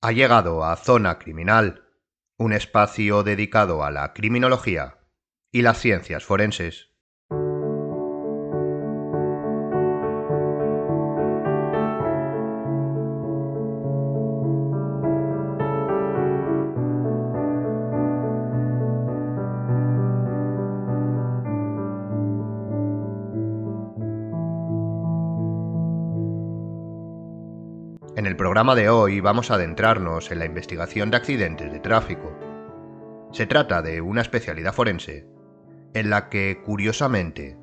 Ha llegado a Zona Criminal, un espacio dedicado a la criminología y las ciencias forenses. Programa de hoy vamos a adentrarnos en la investigación de accidentes de tráfico. Se trata de una especialidad forense en la que, curiosamente,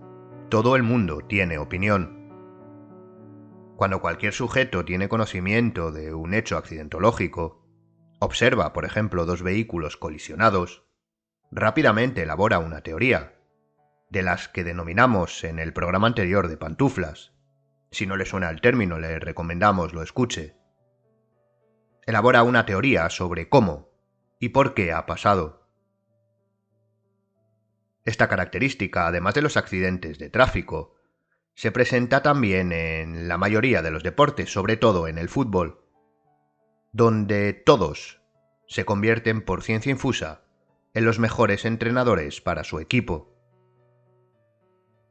todo el mundo tiene opinión. Cuando cualquier sujeto tiene conocimiento de un hecho accidentológico, observa, por ejemplo, dos vehículos colisionados, rápidamente elabora una teoría, de las que denominamos en el programa anterior de pantuflas, si no le suena el término, le recomendamos lo escuche. Elabora una teoría sobre cómo y por qué ha pasado. Esta característica, además de los accidentes de tráfico, se presenta también en la mayoría de los deportes, sobre todo en el fútbol, donde todos se convierten por ciencia infusa en los mejores entrenadores para su equipo.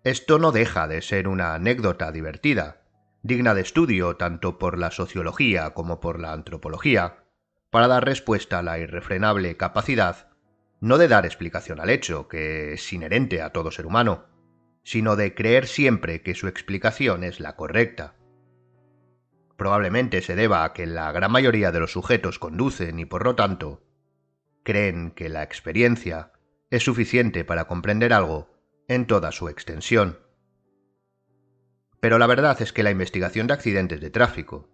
Esto no deja de ser una anécdota divertida, digna de estudio tanto por la sociología como por la antropología, para dar respuesta a la irrefrenable capacidad no de dar explicación al hecho, que es inherente a todo ser humano, sino de creer siempre que su explicación es la correcta. Probablemente se deba a que la gran mayoría de los sujetos conducen y por lo tanto creen que la experiencia es suficiente para comprender algo en toda su extensión. Pero la verdad es que la investigación de accidentes de tráfico,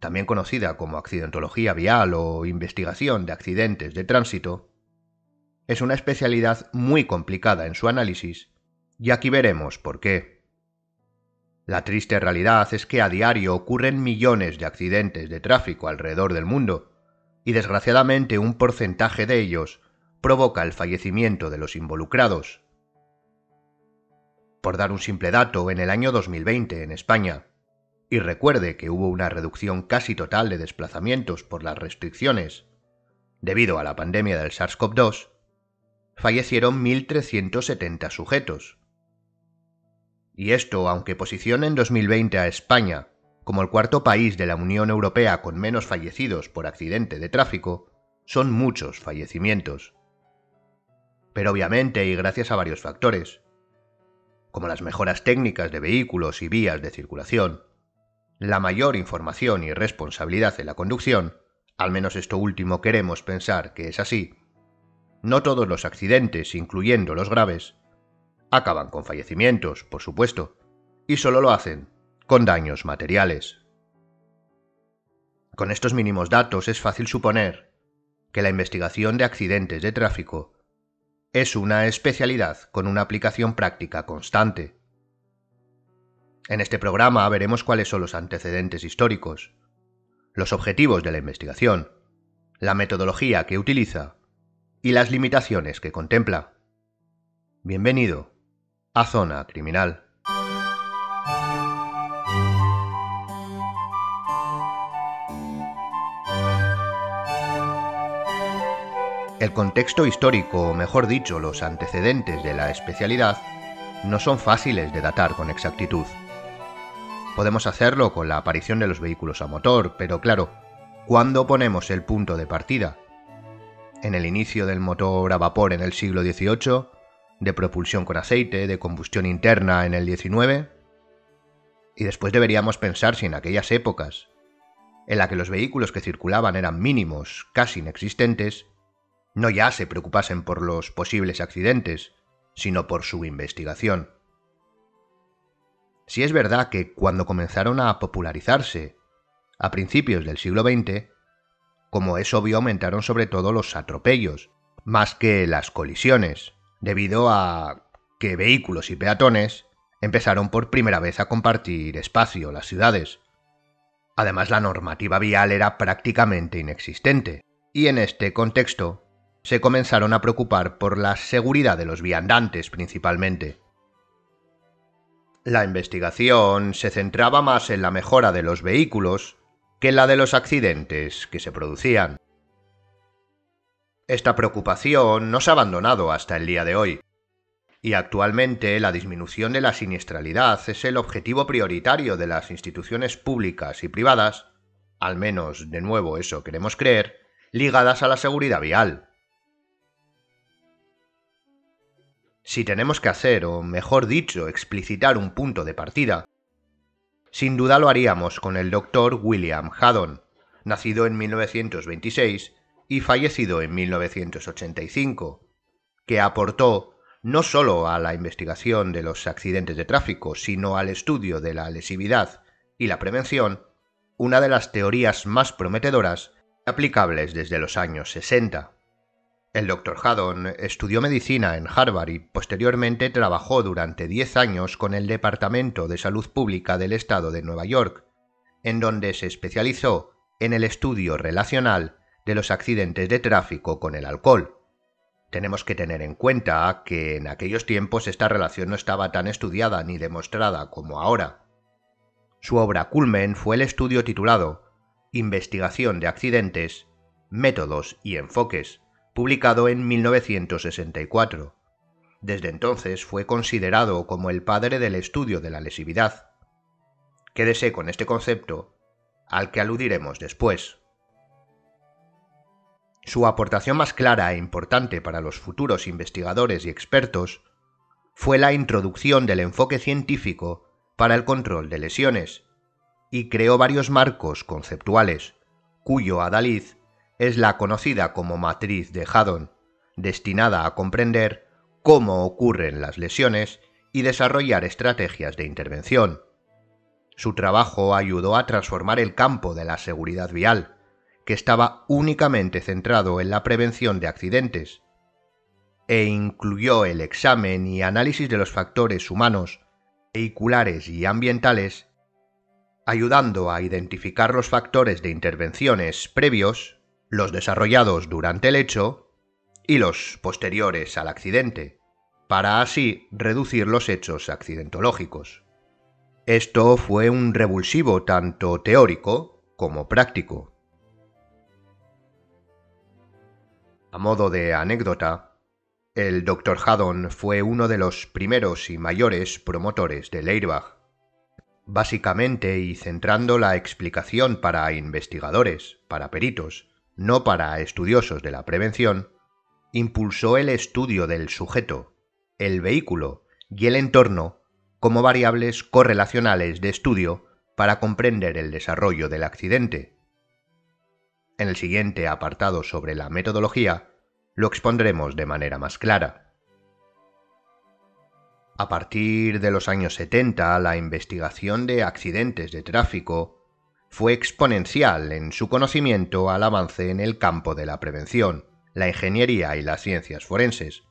también conocida como accidentología vial o investigación de accidentes de tránsito, es una especialidad muy complicada en su análisis, y aquí veremos por qué. La triste realidad es que a diario ocurren millones de accidentes de tráfico alrededor del mundo, y desgraciadamente un porcentaje de ellos provoca el fallecimiento de los involucrados, por dar un simple dato, en el año 2020 en España, y recuerde que hubo una reducción casi total de desplazamientos por las restricciones debido a la pandemia del SARS-CoV-2, fallecieron 1.370 sujetos. Y esto, aunque posiciona en 2020 a España como el cuarto país de la Unión Europea con menos fallecidos por accidente de tráfico, son muchos fallecimientos. Pero obviamente y gracias a varios factores, como las mejoras técnicas de vehículos y vías de circulación, la mayor información y responsabilidad en la conducción, al menos esto último queremos pensar que es así, no todos los accidentes, incluyendo los graves, acaban con fallecimientos, por supuesto, y solo lo hacen con daños materiales. Con estos mínimos datos es fácil suponer que la investigación de accidentes de tráfico es una especialidad con una aplicación práctica constante. En este programa veremos cuáles son los antecedentes históricos, los objetivos de la investigación, la metodología que utiliza y las limitaciones que contempla. Bienvenido a Zona Criminal. El contexto histórico, o mejor dicho, los antecedentes de la especialidad, no son fáciles de datar con exactitud. Podemos hacerlo con la aparición de los vehículos a motor, pero claro, ¿cuándo ponemos el punto de partida? ¿En el inicio del motor a vapor en el siglo XVIII? ¿De propulsión con aceite? ¿De combustión interna en el XIX? Y después deberíamos pensar si en aquellas épocas, en la que los vehículos que circulaban eran mínimos, casi inexistentes, no ya se preocupasen por los posibles accidentes, sino por su investigación. Si es verdad que cuando comenzaron a popularizarse, a principios del siglo XX, como es obvio aumentaron sobre todo los atropellos, más que las colisiones, debido a que vehículos y peatones empezaron por primera vez a compartir espacio las ciudades. Además la normativa vial era prácticamente inexistente, y en este contexto se comenzaron a preocupar por la seguridad de los viandantes principalmente. La investigación se centraba más en la mejora de los vehículos que la de los accidentes que se producían. Esta preocupación no se ha abandonado hasta el día de hoy, y actualmente la disminución de la siniestralidad es el objetivo prioritario de las instituciones públicas y privadas, al menos de nuevo eso queremos creer, ligadas a la seguridad vial. Si tenemos que hacer, o mejor dicho, explicitar un punto de partida, sin duda lo haríamos con el doctor William Haddon, nacido en 1926 y fallecido en 1985, que aportó no solo a la investigación de los accidentes de tráfico, sino al estudio de la lesividad y la prevención, una de las teorías más prometedoras aplicables desde los años 60. El Dr. Haddon estudió medicina en Harvard y posteriormente trabajó durante 10 años con el Departamento de Salud Pública del Estado de Nueva York, en donde se especializó en el estudio relacional de los accidentes de tráfico con el alcohol. Tenemos que tener en cuenta que en aquellos tiempos esta relación no estaba tan estudiada ni demostrada como ahora. Su obra culmen fue el estudio titulado Investigación de accidentes, métodos y enfoques, publicado en 1964. Desde entonces fue considerado como el padre del estudio de la lesividad. Quédese con este concepto, al que aludiremos después. Su aportación más clara e importante para los futuros investigadores y expertos fue la introducción del enfoque científico para el control de lesiones, y creó varios marcos conceptuales, cuyo adalid es la conocida como matriz de Haddon, destinada a comprender cómo ocurren las lesiones y desarrollar estrategias de intervención. Su trabajo ayudó a transformar el campo de la seguridad vial, que estaba únicamente centrado en la prevención de accidentes, e incluyó el examen y análisis de los factores humanos, vehiculares y ambientales, ayudando a identificar los factores de intervenciones previos, los desarrollados durante el hecho y los posteriores al accidente, para así reducir los hechos accidentológicos. Esto fue un revulsivo tanto teórico como práctico. A modo de anécdota, el Dr. Haddon fue uno de los primeros y mayores promotores del airbag. Básicamente y centrando la explicación para investigadores, para peritos, no para estudiosos de la prevención, impulsó el estudio del sujeto, el vehículo y el entorno como variables correlacionales de estudio para comprender el desarrollo del accidente en el siguiente apartado sobre la metodología lo expondremos de manera más clara. A partir de los años 70, la investigación de accidentes de tráfico fue exponencial en su conocimiento al avance en el campo de la prevención, la ingeniería y las ciencias forenses,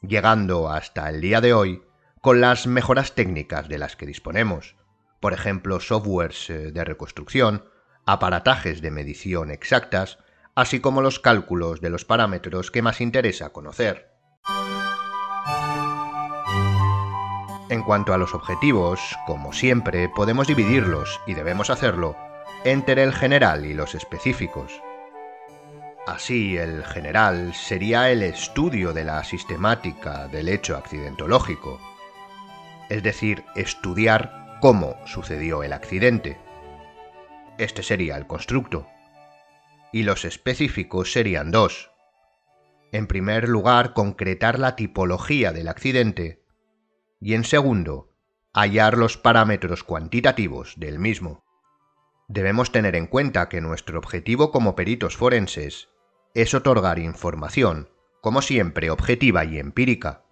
llegando hasta el día de hoy con las mejoras técnicas de las que disponemos, por ejemplo softwares eh, de reconstrucción, aparatajes de medición exactas, así como los cálculos de los parámetros que más interesa conocer. En cuanto a los objetivos, como siempre, podemos dividirlos, y debemos hacerlo, entre el general y los específicos. Así, el general sería el estudio de la sistemática del hecho accidentológico, es decir, estudiar cómo sucedió el accidente. Este sería el constructo. Y los específicos serían dos. En primer lugar, concretar la tipología del accidente. Y en segundo, hallar los parámetros cuantitativos del mismo. Debemos tener en cuenta que nuestro objetivo como peritos forenses es otorgar información, como siempre, objetiva y empírica.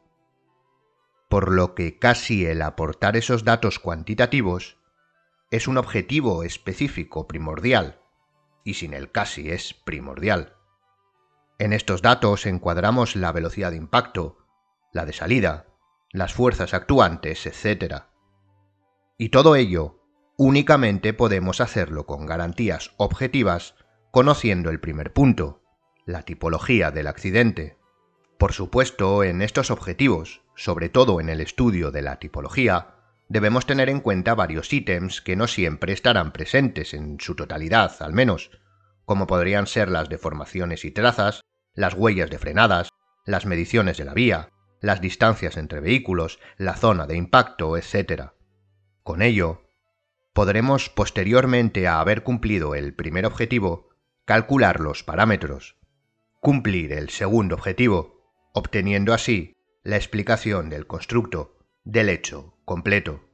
Por lo que casi el aportar esos datos cuantitativos es un objetivo específico primordial, y sin el casi es primordial. En estos datos encuadramos la velocidad de impacto, la de salida, las fuerzas actuantes, etc. Y todo ello únicamente podemos hacerlo con garantías objetivas conociendo el primer punto, la tipología del accidente. Por supuesto, en estos objetivos, sobre todo en el estudio de la tipología, debemos tener en cuenta varios ítems que no siempre estarán presentes en su totalidad, al menos, como podrían ser las deformaciones y trazas, las huellas de frenadas, las mediciones de la vía, las distancias entre vehículos, la zona de impacto, etc. Con ello, podremos posteriormente a haber cumplido el primer objetivo, calcular los parámetros, cumplir el segundo objetivo, obteniendo así la explicación del constructo, del hecho completo.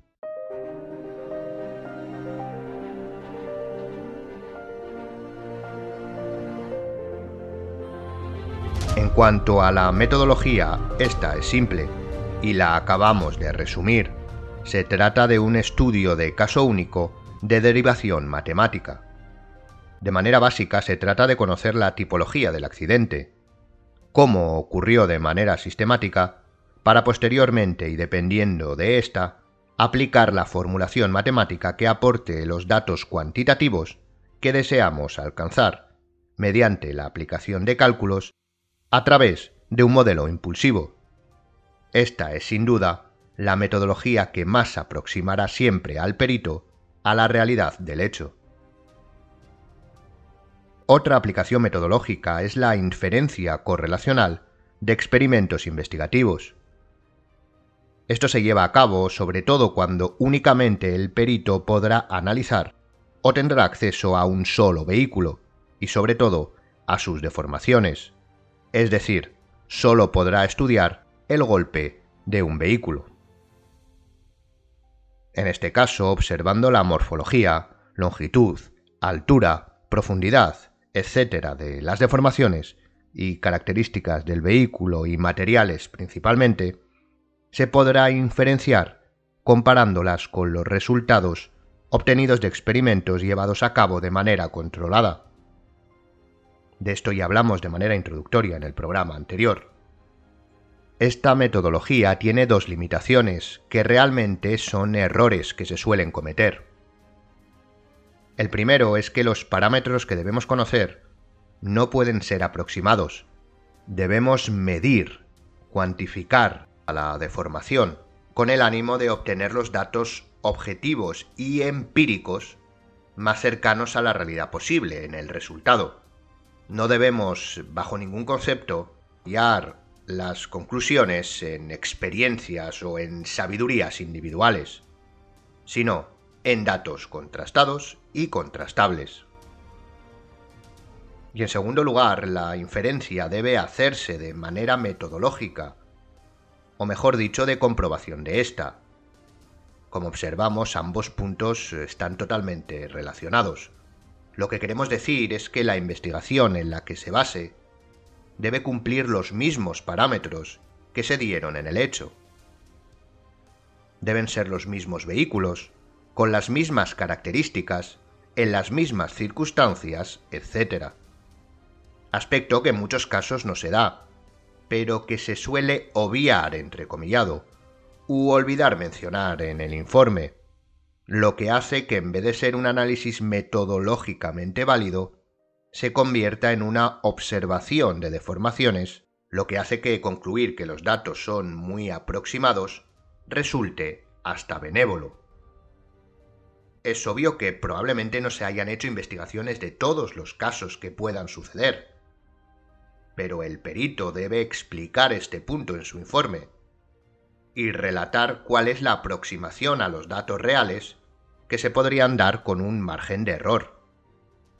En cuanto a la metodología, esta es simple y la acabamos de resumir. Se trata de un estudio de caso único de derivación matemática. De manera básica se trata de conocer la tipología del accidente, cómo ocurrió de manera sistemática, para posteriormente y dependiendo de ésta, aplicar la formulación matemática que aporte los datos cuantitativos que deseamos alcanzar, mediante la aplicación de cálculos a través de un modelo impulsivo. Esta es sin duda la metodología que más aproximará siempre al perito a la realidad del hecho. Otra aplicación metodológica es la inferencia correlacional de experimentos investigativos. Esto se lleva a cabo sobre todo cuando únicamente el perito podrá analizar o tendrá acceso a un solo vehículo y sobre todo a sus deformaciones, es decir, solo podrá estudiar el golpe de un vehículo. En este caso, observando la morfología, longitud, altura, profundidad, etc. de las deformaciones y características del vehículo y materiales principalmente, se podrá inferenciar comparándolas con los resultados obtenidos de experimentos llevados a cabo de manera controlada. De esto ya hablamos de manera introductoria en el programa anterior. Esta metodología tiene dos limitaciones que realmente son errores que se suelen cometer. El primero es que los parámetros que debemos conocer no pueden ser aproximados. Debemos medir, cuantificar a la deformación, con el ánimo de obtener los datos objetivos y empíricos más cercanos a la realidad posible en el resultado no debemos, bajo ningún concepto, guiar las conclusiones en experiencias o en sabidurías individuales, sino en datos contrastados y contrastables. Y en segundo lugar, la inferencia debe hacerse de manera metodológica, o mejor dicho, de comprobación de esta. Como observamos, ambos puntos están totalmente relacionados. Lo que queremos decir es que la investigación en la que se base debe cumplir los mismos parámetros que se dieron en el hecho. Deben ser los mismos vehículos, con las mismas características, en las mismas circunstancias, etc. Aspecto que en muchos casos no se da, pero que se suele obviar entrecomillado, u olvidar mencionar en el informe lo que hace que en vez de ser un análisis metodológicamente válido, se convierta en una observación de deformaciones, lo que hace que concluir que los datos son muy aproximados resulte hasta benévolo. Es obvio que probablemente no se hayan hecho investigaciones de todos los casos que puedan suceder, pero el perito debe explicar este punto en su informe, y relatar cuál es la aproximación a los datos reales que se podrían dar con un margen de error.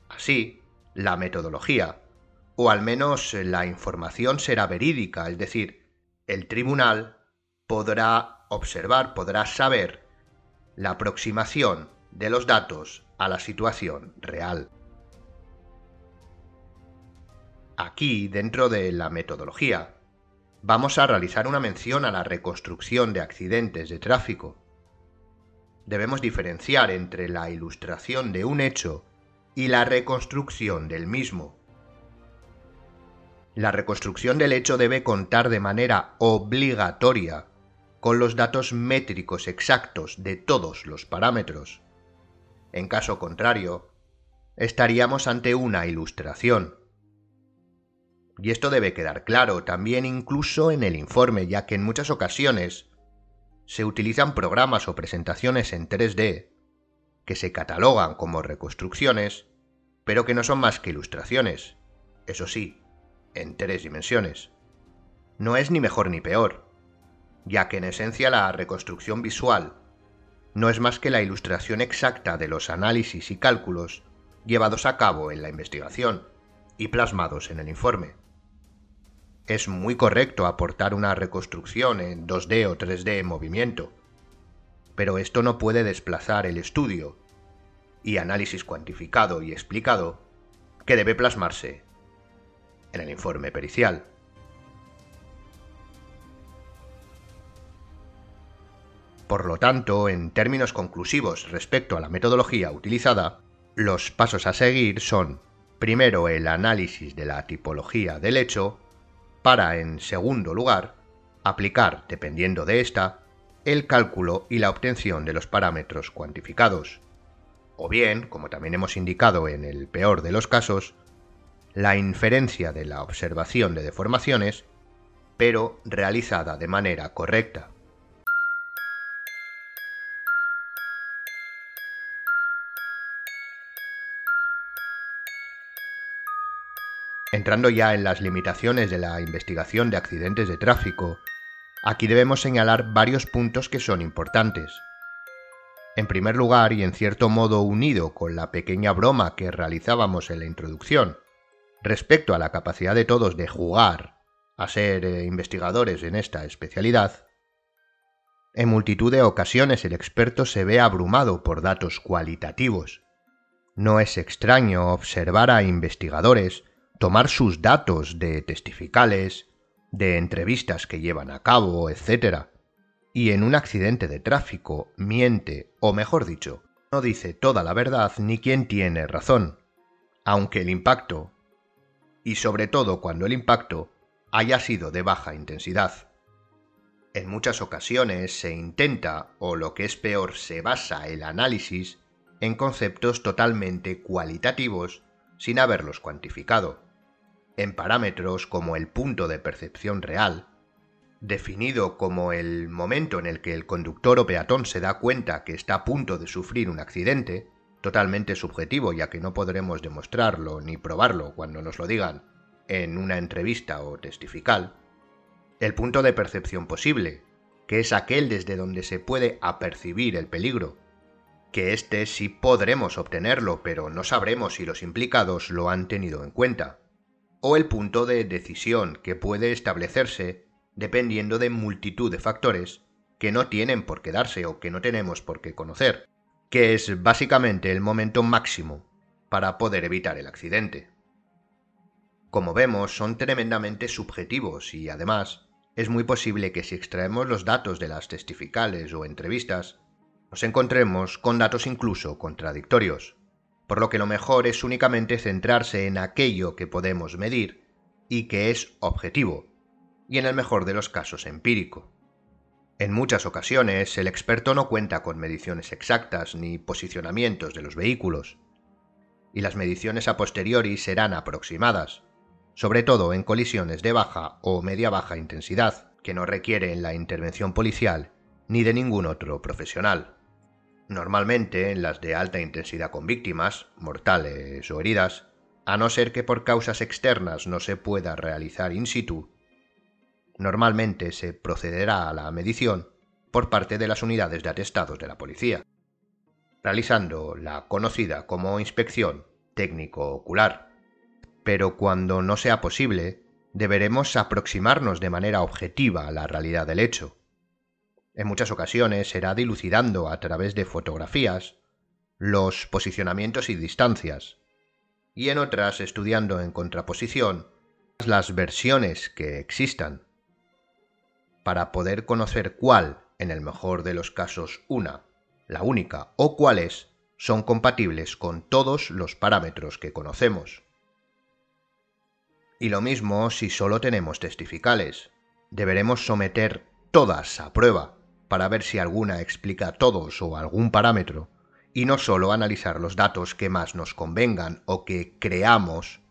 Así, la metodología, o al menos la información será verídica, es decir, el tribunal podrá observar, podrá saber la aproximación de los datos a la situación real. Aquí, dentro de la metodología, vamos a realizar una mención a la reconstrucción de accidentes de tráfico. Debemos diferenciar entre la ilustración de un hecho y la reconstrucción del mismo. La reconstrucción del hecho debe contar de manera obligatoria con los datos métricos exactos de todos los parámetros. En caso contrario, estaríamos ante una ilustración y esto debe quedar claro también incluso en el informe, ya que en muchas ocasiones se utilizan programas o presentaciones en 3D que se catalogan como reconstrucciones, pero que no son más que ilustraciones, eso sí, en tres dimensiones. No es ni mejor ni peor, ya que en esencia la reconstrucción visual no es más que la ilustración exacta de los análisis y cálculos llevados a cabo en la investigación y plasmados en el informe. Es muy correcto aportar una reconstrucción en 2D o 3D en movimiento, pero esto no puede desplazar el estudio y análisis cuantificado y explicado que debe plasmarse en el informe pericial. Por lo tanto, en términos conclusivos respecto a la metodología utilizada, los pasos a seguir son, primero, el análisis de la tipología del hecho, para, en segundo lugar, aplicar, dependiendo de esta, el cálculo y la obtención de los parámetros cuantificados. O bien, como también hemos indicado en el peor de los casos, la inferencia de la observación de deformaciones, pero realizada de manera correcta. Entrando ya en las limitaciones de la investigación de accidentes de tráfico, aquí debemos señalar varios puntos que son importantes. En primer lugar, y en cierto modo unido con la pequeña broma que realizábamos en la introducción, respecto a la capacidad de todos de jugar a ser eh, investigadores en esta especialidad, en multitud de ocasiones el experto se ve abrumado por datos cualitativos. No es extraño observar a investigadores tomar sus datos de testificales, de entrevistas que llevan a cabo, etc. Y en un accidente de tráfico miente, o mejor dicho, no dice toda la verdad ni quien tiene razón, aunque el impacto, y sobre todo cuando el impacto haya sido de baja intensidad. En muchas ocasiones se intenta, o lo que es peor, se basa el análisis en conceptos totalmente cualitativos sin haberlos cuantificado en parámetros como el punto de percepción real, definido como el momento en el que el conductor o peatón se da cuenta que está a punto de sufrir un accidente, totalmente subjetivo ya que no podremos demostrarlo ni probarlo cuando nos lo digan en una entrevista o testifical, el punto de percepción posible, que es aquel desde donde se puede apercibir el peligro, que éste sí podremos obtenerlo, pero no sabremos si los implicados lo han tenido en cuenta o el punto de decisión que puede establecerse dependiendo de multitud de factores que no tienen por qué darse o que no tenemos por qué conocer, que es básicamente el momento máximo para poder evitar el accidente. Como vemos, son tremendamente subjetivos y además es muy posible que si extraemos los datos de las testificales o entrevistas, nos encontremos con datos incluso contradictorios por lo que lo mejor es únicamente centrarse en aquello que podemos medir y que es objetivo, y en el mejor de los casos empírico. En muchas ocasiones el experto no cuenta con mediciones exactas ni posicionamientos de los vehículos, y las mediciones a posteriori serán aproximadas, sobre todo en colisiones de baja o media baja intensidad, que no requieren la intervención policial ni de ningún otro profesional. Normalmente en las de alta intensidad con víctimas, mortales o heridas, a no ser que por causas externas no se pueda realizar in situ, normalmente se procederá a la medición por parte de las unidades de atestados de la policía, realizando la conocida como inspección técnico-ocular. Pero cuando no sea posible, deberemos aproximarnos de manera objetiva a la realidad del hecho en muchas ocasiones será dilucidando a través de fotografías los posicionamientos y distancias, y en otras estudiando en contraposición las versiones que existan, para poder conocer cuál, en el mejor de los casos una, la única o cuáles son compatibles con todos los parámetros que conocemos. Y lo mismo si solo tenemos testificales. Deberemos someter todas a prueba para ver si alguna explica todos o algún parámetro, y no solo analizar los datos que más nos convengan o que creamos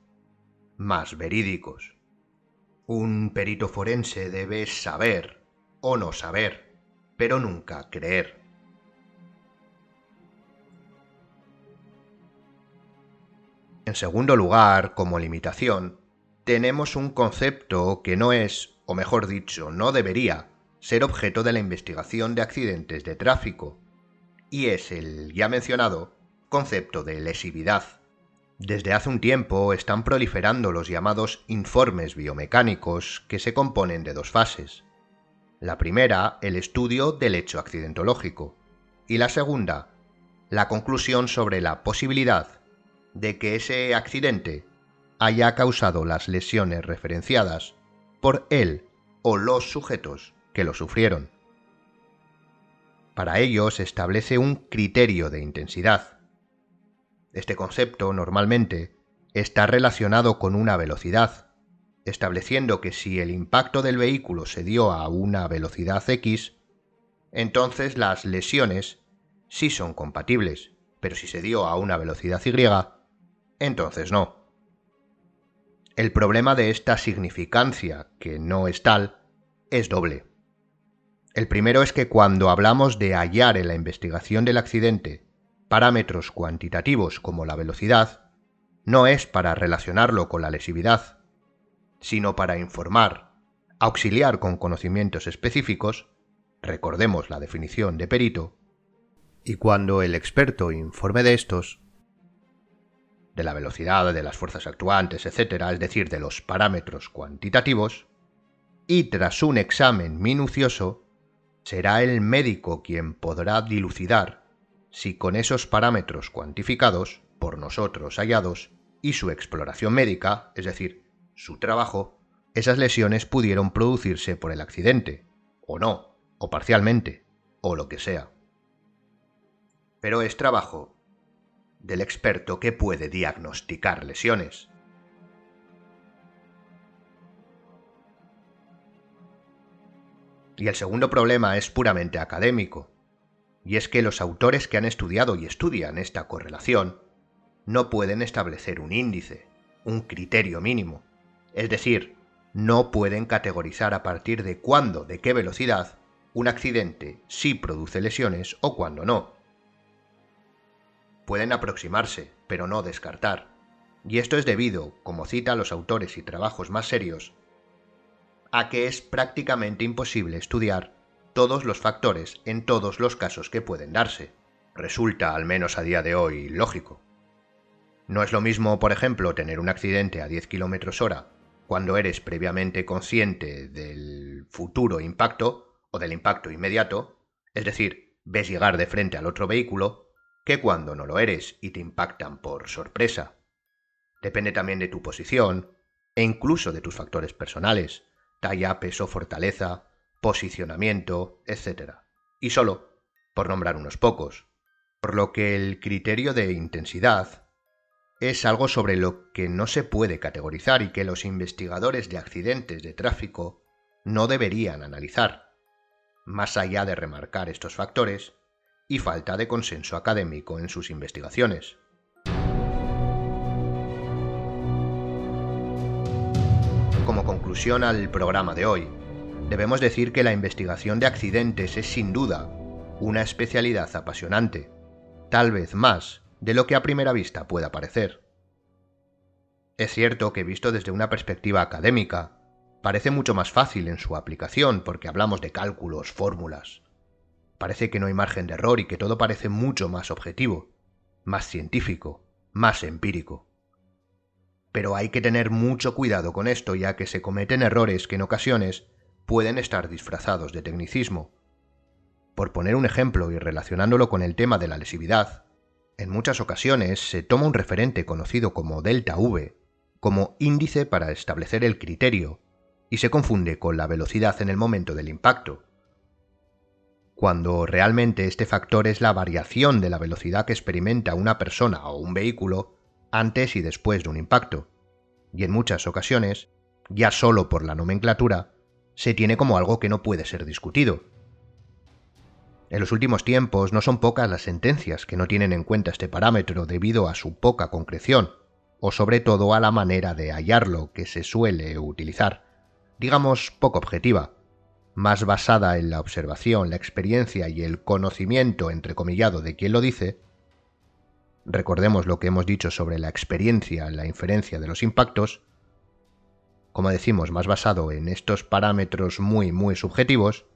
más verídicos. Un perito forense debe saber o no saber pero nunca creer. En segundo lugar, como limitación, tenemos un concepto que no es, o mejor dicho, no debería, ser objeto de la investigación de accidentes de tráfico, y es el ya mencionado concepto de lesividad. Desde hace un tiempo están proliferando los llamados informes biomecánicos que se componen de dos fases. La primera, el estudio del hecho accidentológico, y la segunda, la conclusión sobre la posibilidad de que ese accidente haya causado las lesiones referenciadas por él o los sujetos que lo sufrieron. Para ello se establece un criterio de intensidad. Este concepto normalmente está relacionado con una velocidad, estableciendo que si el impacto del vehículo se dio a una velocidad X, entonces las lesiones sí son compatibles, pero si se dio a una velocidad Y, entonces no. El problema de esta significancia, que no es tal, es doble. El primero es que cuando hablamos de hallar en la investigación del accidente parámetros cuantitativos como la velocidad, no es para relacionarlo con la lesividad, sino para informar, auxiliar con conocimientos específicos, recordemos la definición de perito, y cuando el experto informe de estos, de la velocidad, de las fuerzas actuantes, etc., es decir, de los parámetros cuantitativos, y tras un examen minucioso, será el médico quien podrá dilucidar si con esos parámetros cuantificados, por nosotros hallados, y su exploración médica, es decir, su trabajo, esas lesiones pudieron producirse por el accidente, o no, o parcialmente, o lo que sea. Pero es trabajo del experto que puede diagnosticar lesiones. Y el segundo problema es puramente académico, y es que los autores que han estudiado y estudian esta correlación no pueden establecer un índice, un criterio mínimo, es decir, no pueden categorizar a partir de cuándo, de qué velocidad, un accidente sí produce lesiones o cuándo no. Pueden aproximarse, pero no descartar. Y esto es debido, como cita los autores y trabajos más serios, a que es prácticamente imposible estudiar todos los factores en todos los casos que pueden darse. Resulta, al menos a día de hoy, lógico. No es lo mismo, por ejemplo, tener un accidente a 10 km hora cuando eres previamente consciente del futuro impacto o del impacto inmediato, es decir, ves llegar de frente al otro vehículo, que cuando no lo eres y te impactan por sorpresa. Depende también de tu posición e incluso de tus factores personales, talla, peso, fortaleza, posicionamiento, etc. Y solo, por nombrar unos pocos. Por lo que el criterio de intensidad es algo sobre lo que no se puede categorizar y que los investigadores de accidentes de tráfico no deberían analizar. Más allá de remarcar estos factores, y falta de consenso académico en sus investigaciones. Al programa de hoy, debemos decir que la investigación de accidentes es sin duda una especialidad apasionante, tal vez más de lo que a primera vista pueda parecer. Es cierto que visto desde una perspectiva académica, parece mucho más fácil en su aplicación porque hablamos de cálculos, fórmulas, Parece que no hay margen de error y que todo parece mucho más objetivo, más científico, más empírico. Pero hay que tener mucho cuidado con esto ya que se cometen errores que en ocasiones pueden estar disfrazados de tecnicismo. Por poner un ejemplo y relacionándolo con el tema de la lesividad, en muchas ocasiones se toma un referente conocido como delta V como índice para establecer el criterio y se confunde con la velocidad en el momento del impacto cuando realmente este factor es la variación de la velocidad que experimenta una persona o un vehículo antes y después de un impacto, y en muchas ocasiones, ya solo por la nomenclatura, se tiene como algo que no puede ser discutido. En los últimos tiempos no son pocas las sentencias que no tienen en cuenta este parámetro debido a su poca concreción, o sobre todo a la manera de hallarlo que se suele utilizar, digamos poco objetiva, más basada en la observación, la experiencia y el conocimiento entrecomillado de quien lo dice, recordemos lo que hemos dicho sobre la experiencia, la inferencia de los impactos, como decimos, más basado en estos parámetros muy, muy subjetivos,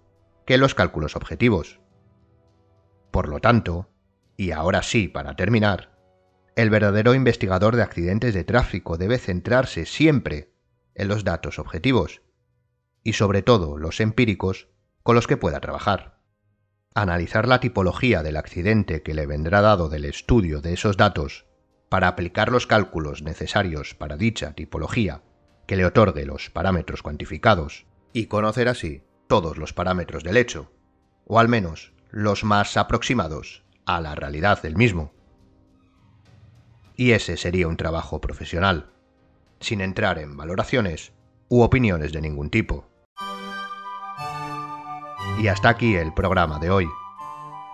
que los cálculos objetivos. Por lo tanto, y ahora sí, para terminar, el verdadero investigador de accidentes de tráfico debe centrarse siempre en los datos objetivos y sobre todo los empíricos con los que pueda trabajar. Analizar la tipología del accidente que le vendrá dado del estudio de esos datos para aplicar los cálculos necesarios para dicha tipología que le otorgue los parámetros cuantificados y conocer así todos los parámetros del hecho, o al menos los más aproximados a la realidad del mismo y ese sería un trabajo profesional, sin entrar en valoraciones u opiniones de ningún tipo. Y hasta aquí el programa de hoy.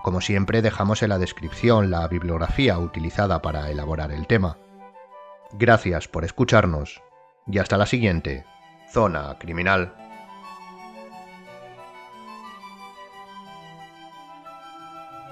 Como siempre dejamos en la descripción la bibliografía utilizada para elaborar el tema. Gracias por escucharnos y hasta la siguiente, Zona Criminal.